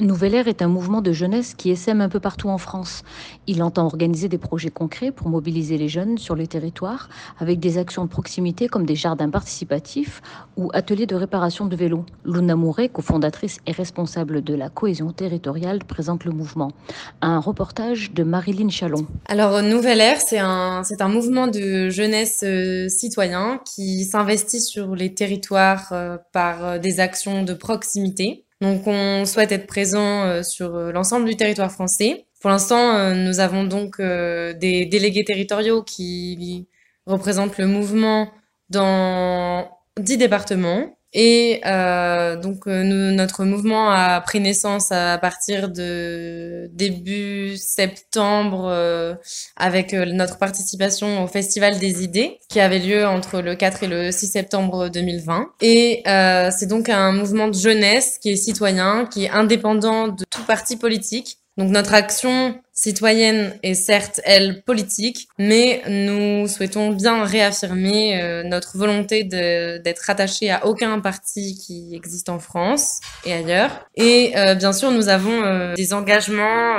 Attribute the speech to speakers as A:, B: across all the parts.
A: Nouvelle Air est un mouvement de jeunesse qui essaime un peu partout en France. Il entend organiser des projets concrets pour mobiliser les jeunes sur les territoires avec des actions de proximité comme des jardins participatifs ou ateliers de réparation de vélos. Luna Mouret, cofondatrice et responsable de la cohésion territoriale, présente le mouvement. Un reportage de Marilyn Chalon.
B: Alors Nouvelle Air, c'est un, un mouvement de jeunesse euh, citoyen qui s'investit sur les territoires euh, par euh, des actions de proximité. Donc on souhaite être présent euh, sur euh, l'ensemble du territoire français. Pour l'instant, euh, nous avons donc des délégués territoriaux qui représentent le mouvement dans dix départements. Et euh, donc euh, nous, notre mouvement a pris naissance à partir de début septembre euh, avec notre participation au Festival des idées qui avait lieu entre le 4 et le 6 septembre 2020. Et c'est donc un mouvement de jeunesse qui est citoyen, qui est indépendant de tout parti politique. Donc notre action citoyenne est certes, elle, politique, mais nous souhaitons bien réaffirmer euh, notre volonté d'être rattaché à aucun parti qui existe en France et ailleurs. Et euh, bien sûr, nous avons euh, des engagements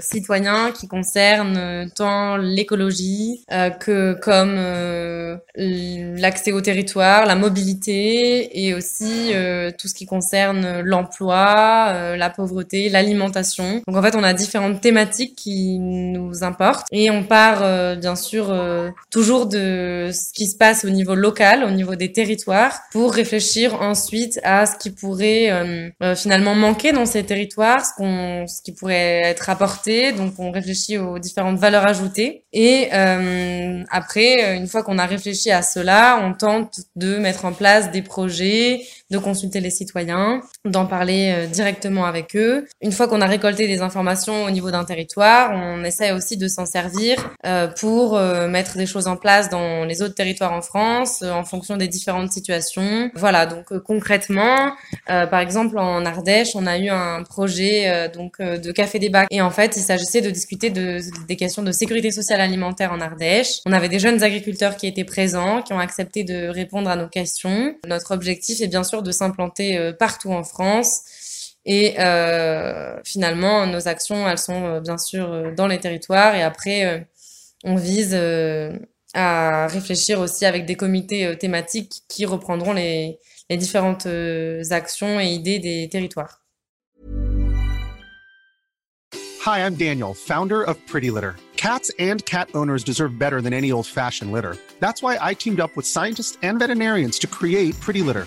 B: citoyens qui concernent tant l'écologie que comme l'accès au territoire, la mobilité et aussi tout ce qui concerne l'emploi, la pauvreté, l'alimentation. Donc en fait, on a différentes thématiques qui nous importe. Et on part euh, bien sûr euh, toujours de ce qui se passe au niveau local, au niveau des territoires, pour réfléchir ensuite à ce qui pourrait euh, finalement manquer dans ces territoires, ce, qu'on, ce qui pourrait être apporté. Donc on réfléchit aux différentes valeurs ajoutées. Et après, une fois qu'on a réfléchi à cela, on tente de mettre en place des projets, de consulter les citoyens, d'en parler directement avec eux. Une fois qu'on a récolté des informations au niveau d'un territoire, on essaie aussi de s'en servir euh, pour euh, mettre des choses en place dans les autres territoires en France euh, en fonction des différentes situations. Voilà, donc concrètement, par exemple en Ardèche, on a eu un projet donc de café débat et en fait, il s'agissait de discuter de, des questions de sécurité sociale alimentaire en Ardèche. On avait des jeunes agriculteurs qui étaient présents, qui ont accepté de répondre à nos questions. Notre objectif est bien sûr de s'implanter partout en France et euh, finalement, nos actions, elles sont euh, bien sûr euh, dans les territoires. Et après, euh, on vise à réfléchir aussi avec des comités thématiques qui reprendront les, les différentes actions et idées des territoires.
C: Hi, I'm Daniel, founder of Pretty Litter. Cats and cat owners deserve better than any old-fashioned litter. That's why I teamed up with scientists and veterinarians to create Pretty Litter.